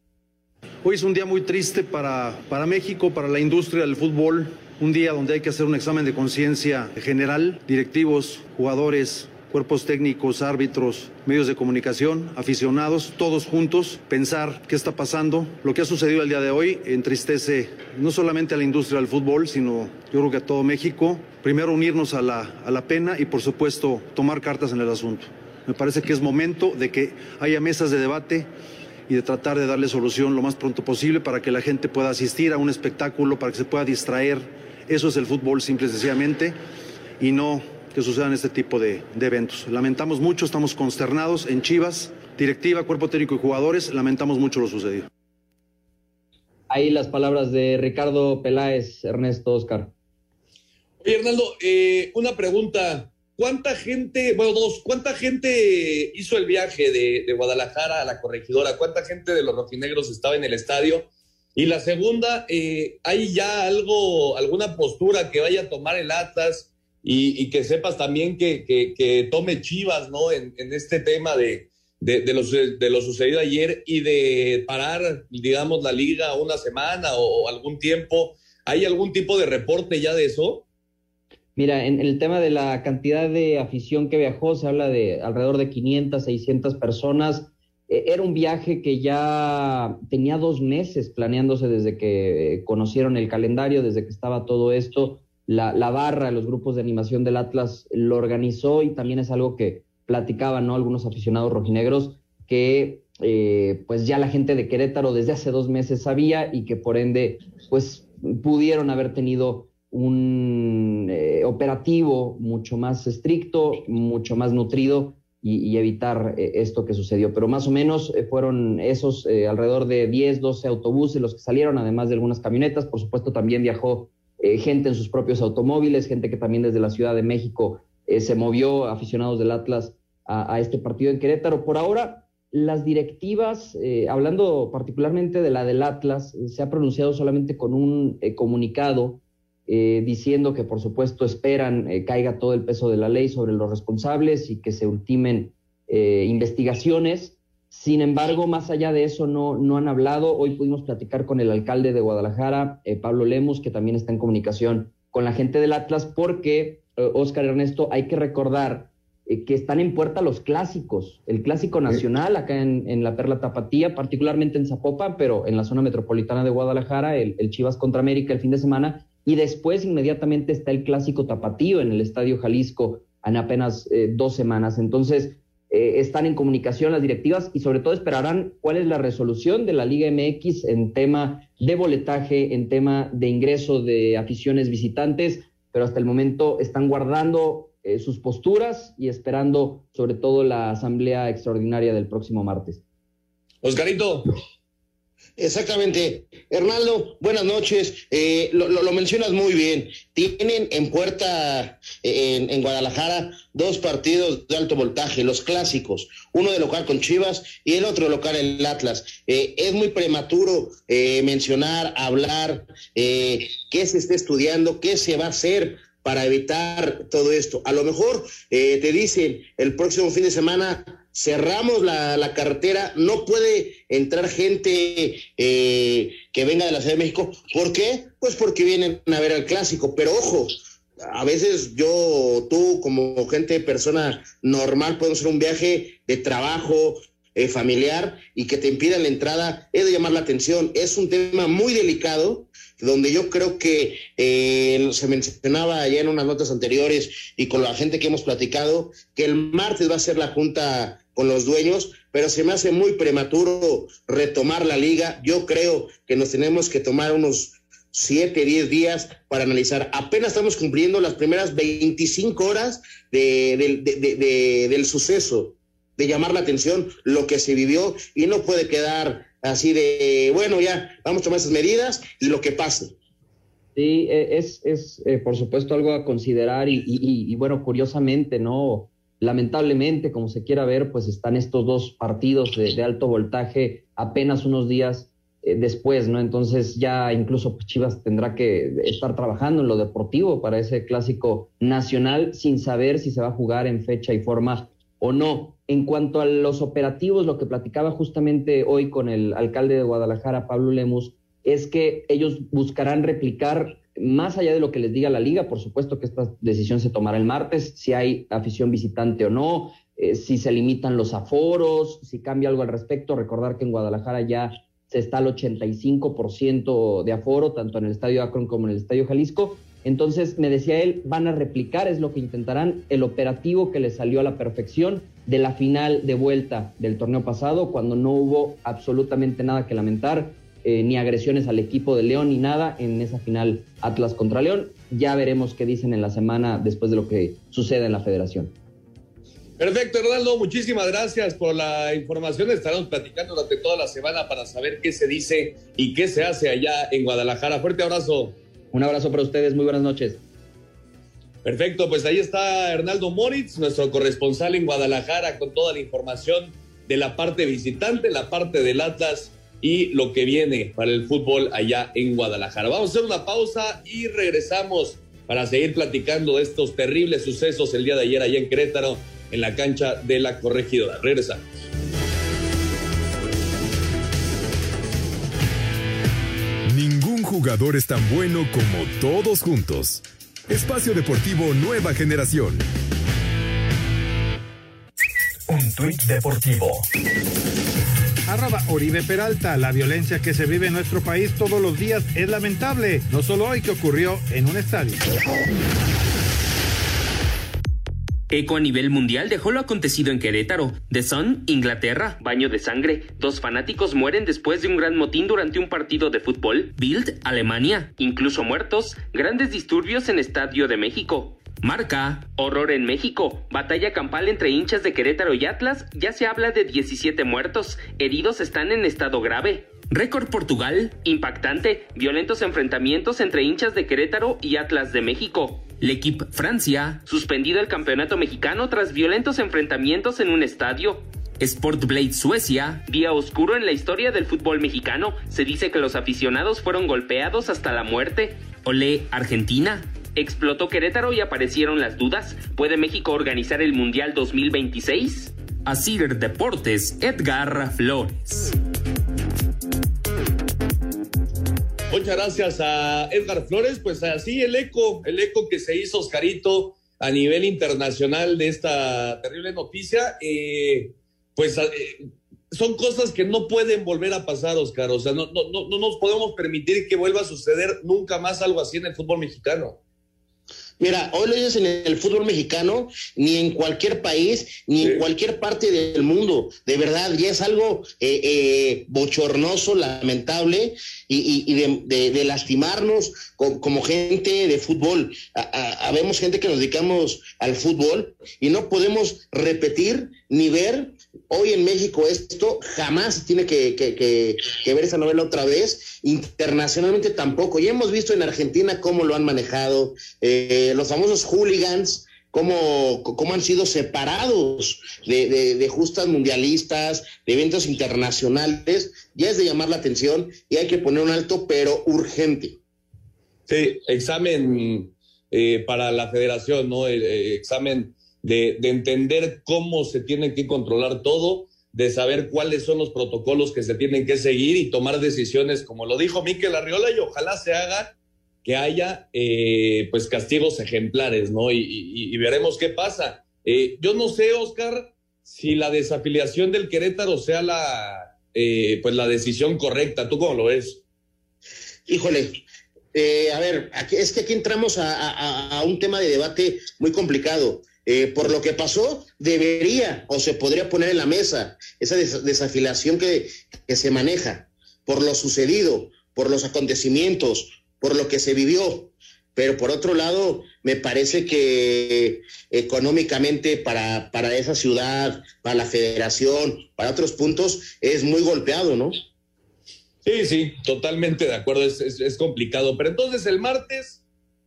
Hoy es un día muy triste para, para México, para la industria del fútbol, un día donde hay que hacer un examen de conciencia general, directivos, jugadores, cuerpos técnicos, árbitros, medios de comunicación, aficionados, todos juntos, pensar qué está pasando. Lo que ha sucedido el día de hoy entristece no solamente a la industria del fútbol, sino yo creo que a todo México. Primero unirnos a la, a la pena y por supuesto tomar cartas en el asunto. Me parece que es momento de que haya mesas de debate y de tratar de darle solución lo más pronto posible para que la gente pueda asistir a un espectáculo, para que se pueda distraer. Eso es el fútbol, simple y sencillamente, y no que sucedan este tipo de, de, eventos. Lamentamos mucho, estamos consternados en Chivas, directiva, cuerpo técnico y jugadores, lamentamos mucho lo sucedido. Ahí las palabras de Ricardo Peláez, Ernesto Oscar. Oye, Hernando, eh, una pregunta. ¿Cuánta gente, bueno, dos, cuánta gente hizo el viaje de, de, Guadalajara a la corregidora? ¿Cuánta gente de los rojinegros estaba en el estadio? Y la segunda, eh, ¿hay ya algo, alguna postura que vaya a tomar el Atlas? Y, y, que sepas también que, tome Chivas, ¿no? En, este tema de, de, lo, sucedido ayer y de parar, digamos, la liga una semana o, algún tiempo. ¿Hay algún tipo de reporte ya de eso? Mira, en, el tema de la cantidad de afición que viajó, se habla de alrededor de 500, 600 personas. Era un viaje que ya tenía dos meses planeándose desde que conocieron el calendario, desde que estaba todo esto la, la, barra, los grupos de animación del Atlas lo organizó y también es algo que platicaban ¿no? algunos aficionados rojinegros que eh, pues ya la gente de Querétaro desde hace dos meses sabía y que por ende pues pudieron haber tenido un eh, operativo mucho más estricto, mucho más nutrido y, evitar eh, esto que sucedió. Pero más o menos eh, fueron esos alrededor de 10, 12 autobuses los que salieron, además de algunas camionetas. Por supuesto también viajó eh, gente en sus propios automóviles, gente que también desde la Ciudad de México eh, se movió, aficionados del Atlas, a, este partido en Querétaro. Por ahora, las directivas, eh, hablando particularmente de la del Atlas, se ha pronunciado solamente con un eh, comunicado diciendo que por supuesto esperan caiga todo el peso de la ley sobre los responsables y que se ultimen investigaciones. Sin embargo, más allá de eso, no, no han hablado. Hoy pudimos platicar con el alcalde de Guadalajara, eh, Pablo Lemus, que también está en comunicación con la gente del Atlas, porque, eh, Oscar Ernesto, hay que recordar eh, que están en puerta los clásicos. El clásico nacional acá en, en, la Perla Tapatía, particularmente en Zapopan, pero en la zona metropolitana de Guadalajara, el, el Chivas contra América el fin de semana. Y después, inmediatamente, está el clásico Tapatío en el Estadio Jalisco en apenas dos semanas. Entonces, eh, están en comunicación las directivas y sobre todo esperarán cuál es la resolución de la Liga MX en tema de boletaje, en tema de ingreso de aficiones visitantes, pero hasta el momento están guardando eh, sus posturas y esperando sobre todo la asamblea extraordinaria del próximo martes. Oscarito. Exactamente. Hernaldo, buenas noches. Eh, lo, mencionas muy bien. Tienen en puerta en, Guadalajara dos partidos de alto voltaje, los clásicos. Uno de local con Chivas y el otro local en Atlas. Eh, es muy prematuro eh, mencionar, hablar, eh, qué se está estudiando, qué se va a hacer para evitar todo esto. A lo mejor te dicen el próximo fin de semana cerramos la, carretera, no puede entrar gente eh, que venga de la Ciudad de México. ¿Por qué? Pues porque vienen a ver al clásico, pero ojo. A veces yo, tú como gente, persona normal, podemos hacer un viaje de trabajo, eh, familiar y que te impidan la entrada, es de llamar la atención. Es un tema muy delicado donde yo creo que eh, se mencionaba ya en unas notas anteriores y con la gente que hemos platicado, que el martes va a ser la junta con los dueños, pero se me hace muy prematuro retomar la liga. Yo creo que nos tenemos que tomar unos siete, diez días para analizar. Apenas estamos cumpliendo las primeras 25 horas de, de, de, del suceso, de llamar la atención, lo que se vivió y no puede quedar así de, bueno, ya, vamos a tomar esas medidas y lo que pase. Sí, es, es eh, por supuesto algo a considerar y, y, y, bueno, curiosamente, ¿no? Lamentablemente, como se quiera ver, pues están estos dos partidos de, de alto voltaje apenas unos días eh, después, ¿no? Entonces ya incluso pues, Chivas tendrá que estar trabajando en lo deportivo para ese clásico nacional sin saber si se va a jugar en fecha y forma o no. En cuanto a los operativos, lo que platicaba justamente hoy con el alcalde de Guadalajara, Pablo Lemus, es que ellos buscarán replicar más allá de lo que les diga la liga, por supuesto que esta decisión se tomará el martes, si hay afición visitante o no, eh, si se limitan los aforos, si cambia algo al respecto. Recordar que en Guadalajara ya se está al 85% de aforo, tanto en el Estadio Akron como en el Estadio Jalisco. Entonces, me decía él, van a replicar, es lo que intentarán, el operativo que les salió a la perfección de la final de vuelta del torneo pasado, cuando no hubo absolutamente nada que lamentar, eh, ni agresiones al equipo de León, ni nada en esa final Atlas contra León. Ya veremos qué dicen en la semana después de lo que suceda en la federación. Perfecto, Hernando, muchísimas gracias por la información. Estaremos platicando durante toda la semana para saber qué se dice y qué se hace allá en Guadalajara. Fuerte abrazo. Un abrazo para ustedes, muy buenas noches. Perfecto, pues ahí está Hernaldo Moritz, nuestro corresponsal en Guadalajara, con toda la información de la parte visitante, la parte del Atlas y lo que viene para el fútbol allá en Guadalajara. Vamos a hacer una pausa y regresamos para seguir platicando de estos terribles sucesos el día de ayer allá en Querétaro, en la cancha de la corregidora. Regresamos. Jugador es tan bueno como todos juntos. Espacio Deportivo Nueva Generación. Un tuit deportivo. Arroba Oribe Peralta. La violencia que se vive en nuestro país todos los días es lamentable. No solo hoy que ocurrió en un estadio. Eco a nivel mundial dejó lo acontecido en Querétaro. The Sun, Inglaterra, baño de sangre. Dos fanáticos mueren después de un gran motín durante un partido de fútbol. Bild, Alemania, incluso muertos. Grandes disturbios en Estadio de México. Marca, horror en México, batalla campal entre hinchas de Querétaro y Atlas, ya se habla de 17 muertos, heridos están en estado grave. Récord Portugal, impactante, violentos enfrentamientos entre hinchas de Querétaro y Atlas de México. L'Equipe Francia, suspendido el campeonato mexicano tras violentos enfrentamientos en un estadio. Sport Blade Suecia, día oscuro en la historia del fútbol mexicano. Se dice que los aficionados fueron golpeados hasta la muerte. Olé Argentina. Explotó Querétaro y aparecieron las dudas. ¿Puede México organizar el Mundial 2026? Asir Deportes, Edgar Flores. Muchas gracias a Edgar Flores. Pues así el eco, el eco que se hizo Oscarito a nivel internacional de esta terrible noticia, eh, pues eh, son cosas que no pueden volver a pasar, Oscar. O sea, no, no, no, no nos podemos permitir que vuelva a suceder nunca más algo así en el fútbol mexicano. Mira, hoy lo dices en el fútbol mexicano, ni en cualquier país, ni en cualquier parte del mundo. De verdad, ya es algo eh, eh, bochornoso, lamentable y, de, lastimarnos como, gente de fútbol. Habemos gente que nos dedicamos al fútbol y no podemos repetir ni ver hoy en México esto jamás tiene que, ver esa novela otra vez, internacionalmente tampoco. Ya hemos visto en Argentina cómo lo han manejado, eh, los famosos hooligans, cómo, han sido separados de, de, justas mundialistas, de eventos internacionales, ya es de llamar la atención y hay que poner un alto, pero urgente. Sí, examen eh, para la federación, ¿no? Eh, examen de, entender cómo se tiene que controlar todo, de saber cuáles son los protocolos que se tienen que seguir y tomar decisiones, como lo dijo Miquel Arriola, y ojalá se haga que haya eh, pues castigos ejemplares, ¿no? Y, veremos qué pasa. Eh, yo no sé, Oscar, si la desafiliación del Querétaro sea la, eh, pues la decisión correcta. ¿Tú cómo lo ves? Híjole, a ver, aquí, es que aquí entramos a, un tema de debate muy complicado. Eh, por lo que pasó, debería o se podría poner en la mesa esa desafilación que, que se maneja por lo sucedido, por los acontecimientos, por lo que se vivió. Pero por otro lado, me parece que económicamente para, para esa ciudad, para la federación, para otros puntos, es muy golpeado, ¿no? Sí, sí, totalmente de acuerdo, es, es complicado. Pero entonces el martes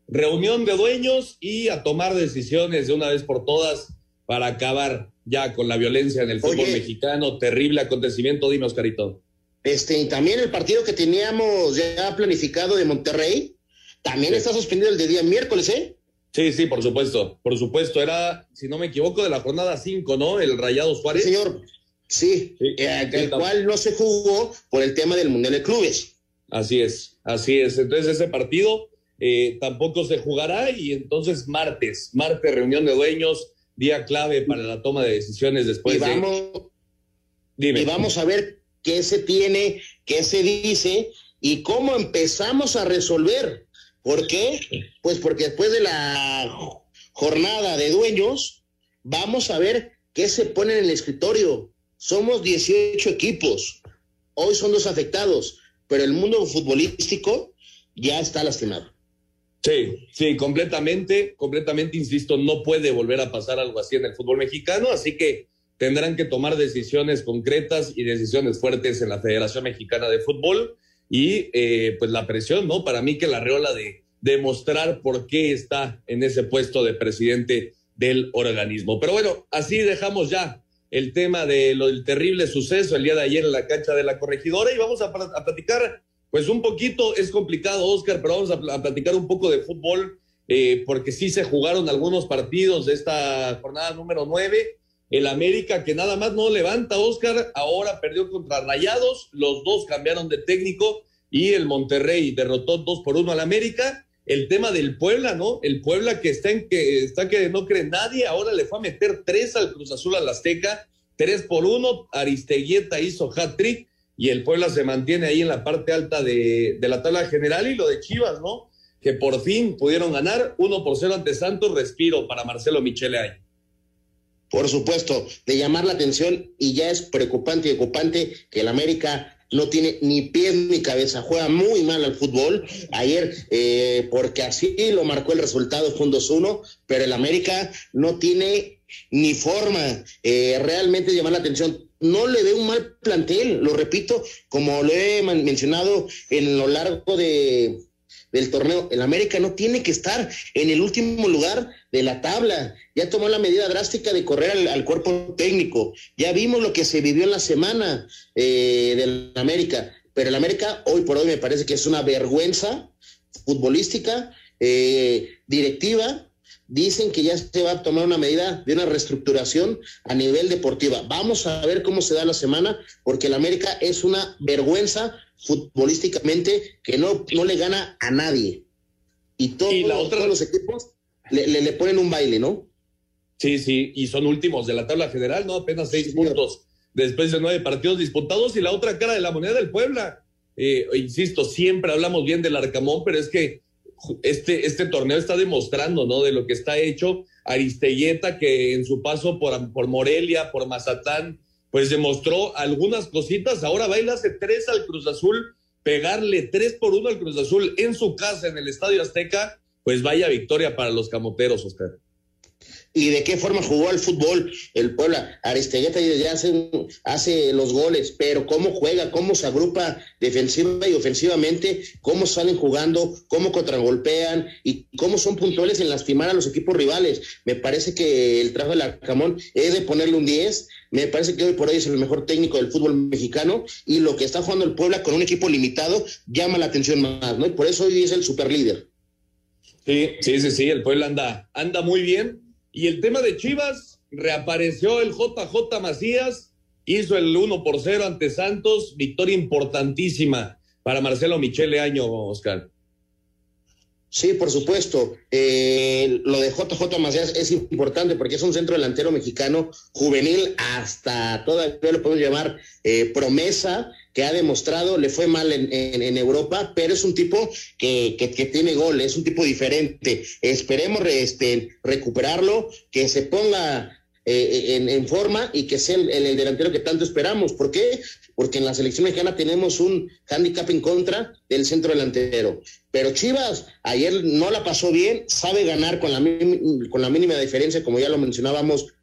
reunión de dueños y a tomar decisiones de una vez por todas para acabar ya con la violencia en el fútbol mexicano. Terrible acontecimiento, dime, Oscarito. Este, y también el partido que teníamos ya planificado de Monterrey, también está suspendido el de día miércoles, ¿eh? Sí, sí, por supuesto, por supuesto. Era, si no me equivoco, de la jornada 5, ¿no? El Rayado Suárez. señor. Sí, eh, el cual no se jugó por el tema del Mundial de Clubes. Así es, así es. Entonces ese partido eh, tampoco se jugará y entonces martes, martes reunión de dueños, día clave para la toma de decisiones después y vamos, Y vamos a ver qué se tiene, qué se dice y cómo empezamos a resolver. ¿Por qué? Pues porque después de la jornada de dueños, vamos a ver qué se pone en el escritorio. Somos 18 equipos. Hoy son dos afectados, pero el mundo futbolístico ya está lastimado. Sí, sí, completamente, completamente, insisto, no puede volver a pasar algo así en el fútbol mexicano, así que tendrán que tomar decisiones concretas y decisiones fuertes en la Federación Mexicana de Fútbol y eh, pues la presión, ¿no? Para mí que la reola de demostrar por qué está en ese puesto de presidente del organismo. Pero bueno, así dejamos ya el tema del terrible suceso el día de ayer en la cancha de la corregidora y vamos a, a platicar pues un poquito es complicado, Oscar, pero vamos a, platicar un poco de fútbol, eh, porque sí se jugaron algunos partidos de esta jornada número nueve. El América, que nada más no levanta, Oscar, ahora perdió contra Rayados, los dos cambiaron de técnico y el Monterrey derrotó dos por uno al América. El tema del Puebla, ¿no? El Puebla que está en que está que no cree nadie, ahora le fue a meter tres al Cruz Azul al Azteca, tres por uno. Aristeguieta hizo hat trick y el Puebla se mantiene ahí en la parte alta de, la tabla general y lo de Chivas, ¿no? Que por fin pudieron ganar uno por cero ante Santos, respiro para Marcelo Michele ahí. Por supuesto, de llamar la atención y ya es preocupante y ocupante que el América no tiene ni pies ni cabeza, juega muy mal al fútbol. Ayer, eh, porque así lo marcó el resultado, fue un 2-1, pero el América no tiene ni forma eh, realmente de llamar la atención no le ve un mal plantel, lo repito, como lo he mencionado en lo largo de, del torneo, el América no tiene que estar en el último lugar de la tabla, ya tomó la medida drástica de correr al, cuerpo técnico, ya vimos lo que se vivió en la semana eh, del América, pero el América hoy por hoy me parece que es una vergüenza futbolística, eh, directiva, dicen que ya se va a tomar una medida de una reestructuración a nivel deportiva. Vamos a ver cómo se da la semana, porque el América es una vergüenza futbolísticamente que no, no le gana a nadie. Y, todos los equipos le, le, ponen un baile, ¿no? Sí, sí, y son últimos de la tabla general, ¿no? Apenas seis puntos después de nueve partidos disputados y la otra cara de la moneda del Puebla. Eh, insisto, siempre hablamos bien del Arcamón, pero es que este, este torneo está demostrando, ¿no? De lo que está hecho. Aristelleta, que en su paso por, por Morelia, por Mazatán, pues demostró algunas cositas. Ahora baila hace tres al Cruz Azul, pegarle tres por uno al Cruz Azul en su casa, en el Estadio Azteca, pues vaya victoria para los camoteros, Oscar y de qué forma jugó al fútbol el Puebla. Aristegueta ya hace, hace los goles, pero cómo juega, cómo se agrupa defensiva y ofensivamente, cómo salen jugando, cómo contragolpean y cómo son puntuales en lastimar a los equipos rivales. Me parece que el trabajo de Arcamón es de ponerle un 10. Me parece que hoy por hoy es el mejor técnico del fútbol mexicano y lo que está jugando el Puebla con un equipo limitado llama la atención más, ¿no? Y por eso hoy es el super líder. Sí, sí, sí, sí, el Puebla anda, anda muy bien y el tema de Chivas, reapareció el JJ Macías, hizo el 1 por 0 ante Santos, victoria importantísima para Marcelo Michele Año, Oscar. Sí, por supuesto. Eh, lo de JJ Macías es importante porque es un centro delantero mexicano juvenil hasta todavía lo podemos llamar eh, promesa que ha demostrado, le fue mal en, Europa, pero es un tipo que, tiene gol, es un tipo diferente. Esperemos este, recuperarlo, que se ponga eh, en, forma y que sea el, delantero que tanto esperamos. ¿Por qué? Porque en la selección mexicana tenemos un handicap en contra del centro delantero. Pero Chivas ayer no la pasó bien, sabe ganar con la, con la mínima diferencia, como ya lo mencionábamos,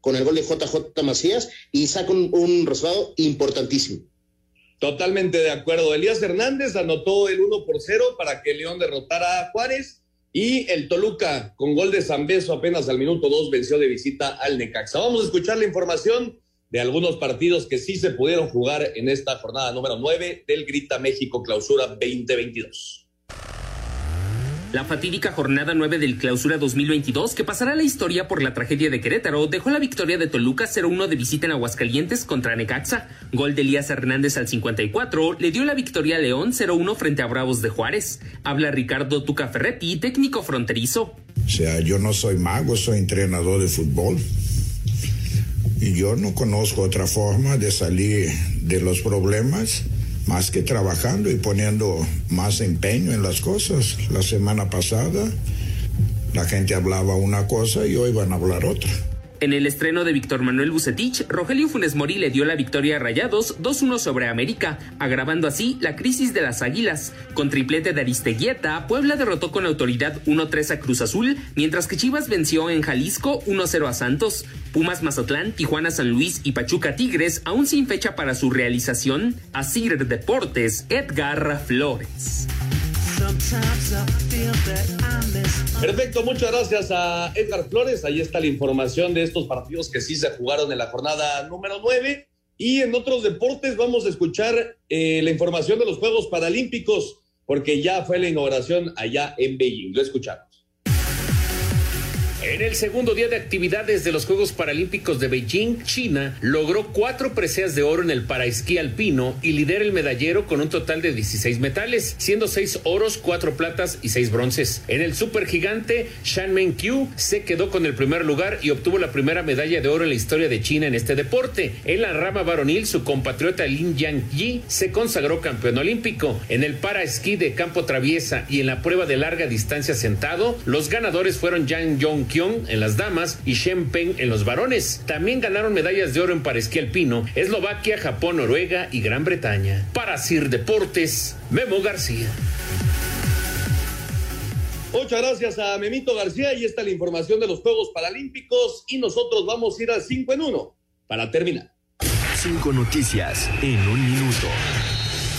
con el gol de JJ Macías y saca un resultado importantísimo. Totalmente de acuerdo. Elías Hernández anotó el 1 por 0 para que León derrotara a Juárez y el Toluca con gol de San Beso apenas al minuto 2 venció de visita al Necaxa. Vamos a escuchar la información de algunos partidos que sí se pudieron jugar en esta jornada número 9 del Grita México Clausura 2022. La fatídica jornada 9 del Clausura 2022, que pasará la historia por la tragedia de Querétaro, dejó la victoria de Toluca 0-1 de visita en Aguascalientes contra Necaxa. Gol de Elías Hernández al 54 le dio la victoria a León 0-1 frente a Bravos de Juárez. Habla Ricardo Tuca Ferretti, técnico fronterizo. O sea, yo no soy mago, soy entrenador de fútbol. Y yo no conozco otra forma de salir de los problemas más que trabajando y poniendo más empeño en las cosas. La semana pasada la gente hablaba una cosa y hoy van a hablar otra. En el estreno de Víctor Manuel Bucetich, Rogelio Funes Mori le dio la victoria a Rayados 2-1 sobre América, agravando así la crisis de las Águilas. Con triplete de Aristeguieta, Puebla derrotó con autoridad 1-3 a Cruz Azul, mientras que Chivas venció en Jalisco 1-0 a Santos. Pumas Mazatlán, Tijuana San Luis y Pachuca Tigres, aún sin fecha para su realización. Asir Deportes, Edgar Flores. Perfecto, muchas gracias a Edgar Flores. Ahí está la información de estos partidos que sí se jugaron en la jornada número 9. Y en otros deportes vamos a escuchar eh, la información de los Juegos Paralímpicos, porque ya fue la inauguración allá en Beijing. Lo escuchamos. En el segundo día de actividades de los Juegos Paralímpicos de Beijing, China logró cuatro preseas de oro en el paraesquí alpino y lidera el medallero con un total de 16 metales, siendo seis oros, cuatro platas y seis bronces. En el supergigante, Shan Qiu se quedó con el primer lugar y obtuvo la primera medalla de oro en la historia de China en este deporte. En la rama varonil, su compatriota Lin Yang se consagró campeón olímpico. En el paraesquí de campo traviesa y en la prueba de larga distancia sentado, los ganadores fueron Yang Yong en las damas y Shen Peng en los varones. También ganaron medallas de oro en paresquí alpino Eslovaquia, Japón, Noruega y Gran Bretaña. Para Sir Deportes, Memo García. Muchas gracias a Memito García. Y está la información de los Juegos Paralímpicos. Y nosotros vamos a ir al 5 en 1 para terminar. Cinco noticias en un minuto.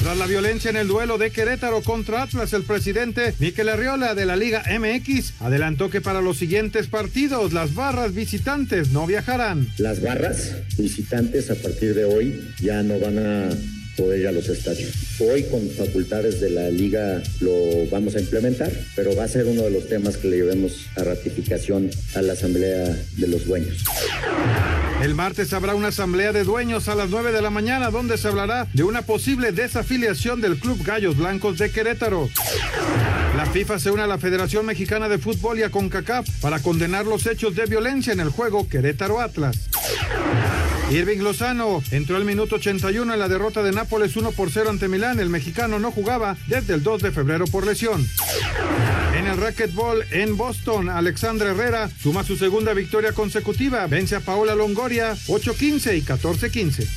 Tras la violencia en el duelo de Querétaro contra Atlas, el presidente Miquel Arriola de la Liga MX adelantó que para los siguientes partidos las barras visitantes no viajarán. Las barras visitantes a partir de hoy ya no van a poder ir a los estadios. Hoy con facultades de la liga lo vamos a implementar, pero va a ser uno de los temas que le llevemos a ratificación a la Asamblea de los Dueños. El martes habrá una asamblea de dueños a las 9 de la mañana donde se hablará de una posible desafiliación del Club Gallos Blancos de Querétaro. La FIFA se une a la Federación Mexicana de Fútbol y a CONCACAF para condenar los hechos de violencia en el juego Querétaro Atlas. Irving Lozano entró al minuto 81 en la derrota de Nápoles 1 por 0 ante Milán. El mexicano no jugaba desde el 2 de febrero por lesión. En el racquetball en Boston, Alexandra Herrera suma su segunda victoria consecutiva. Vence a Paola Longoria 8-15 y 14-15.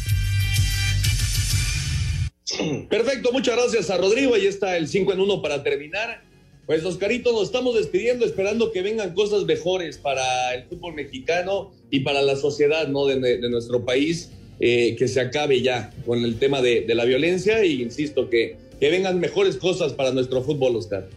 Perfecto, muchas gracias a Rodrigo. Ahí está el 5 en 1 para terminar. Pues Oscarito, nos estamos despidiendo esperando que vengan cosas mejores para el fútbol mexicano y para la sociedad ¿no? de, nuestro país, eh, que se acabe ya con el tema de, la violencia y insisto, que, que vengan mejores cosas para nuestro fútbol, Oscar.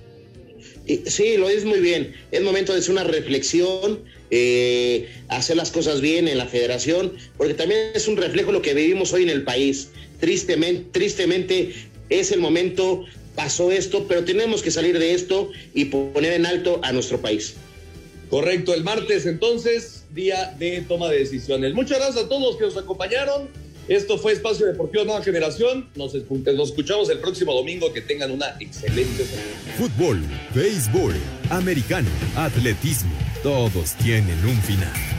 Sí, lo es muy bien. Es momento de hacer una reflexión, eh, hacer las cosas bien en la federación, porque también es un reflejo lo que vivimos hoy en el país. Tristemente, tristemente es el momento pasó esto, pero tenemos que salir de esto y poner en alto a nuestro país. Correcto, el martes entonces, día de toma de decisiones. Muchas gracias a todos los que nos acompañaron. Esto fue Espacio Deportivo Nueva Generación. Nos, nos escuchamos el próximo domingo. Que tengan una excelente semana. Fútbol, béisbol, americano, atletismo, todos tienen un final.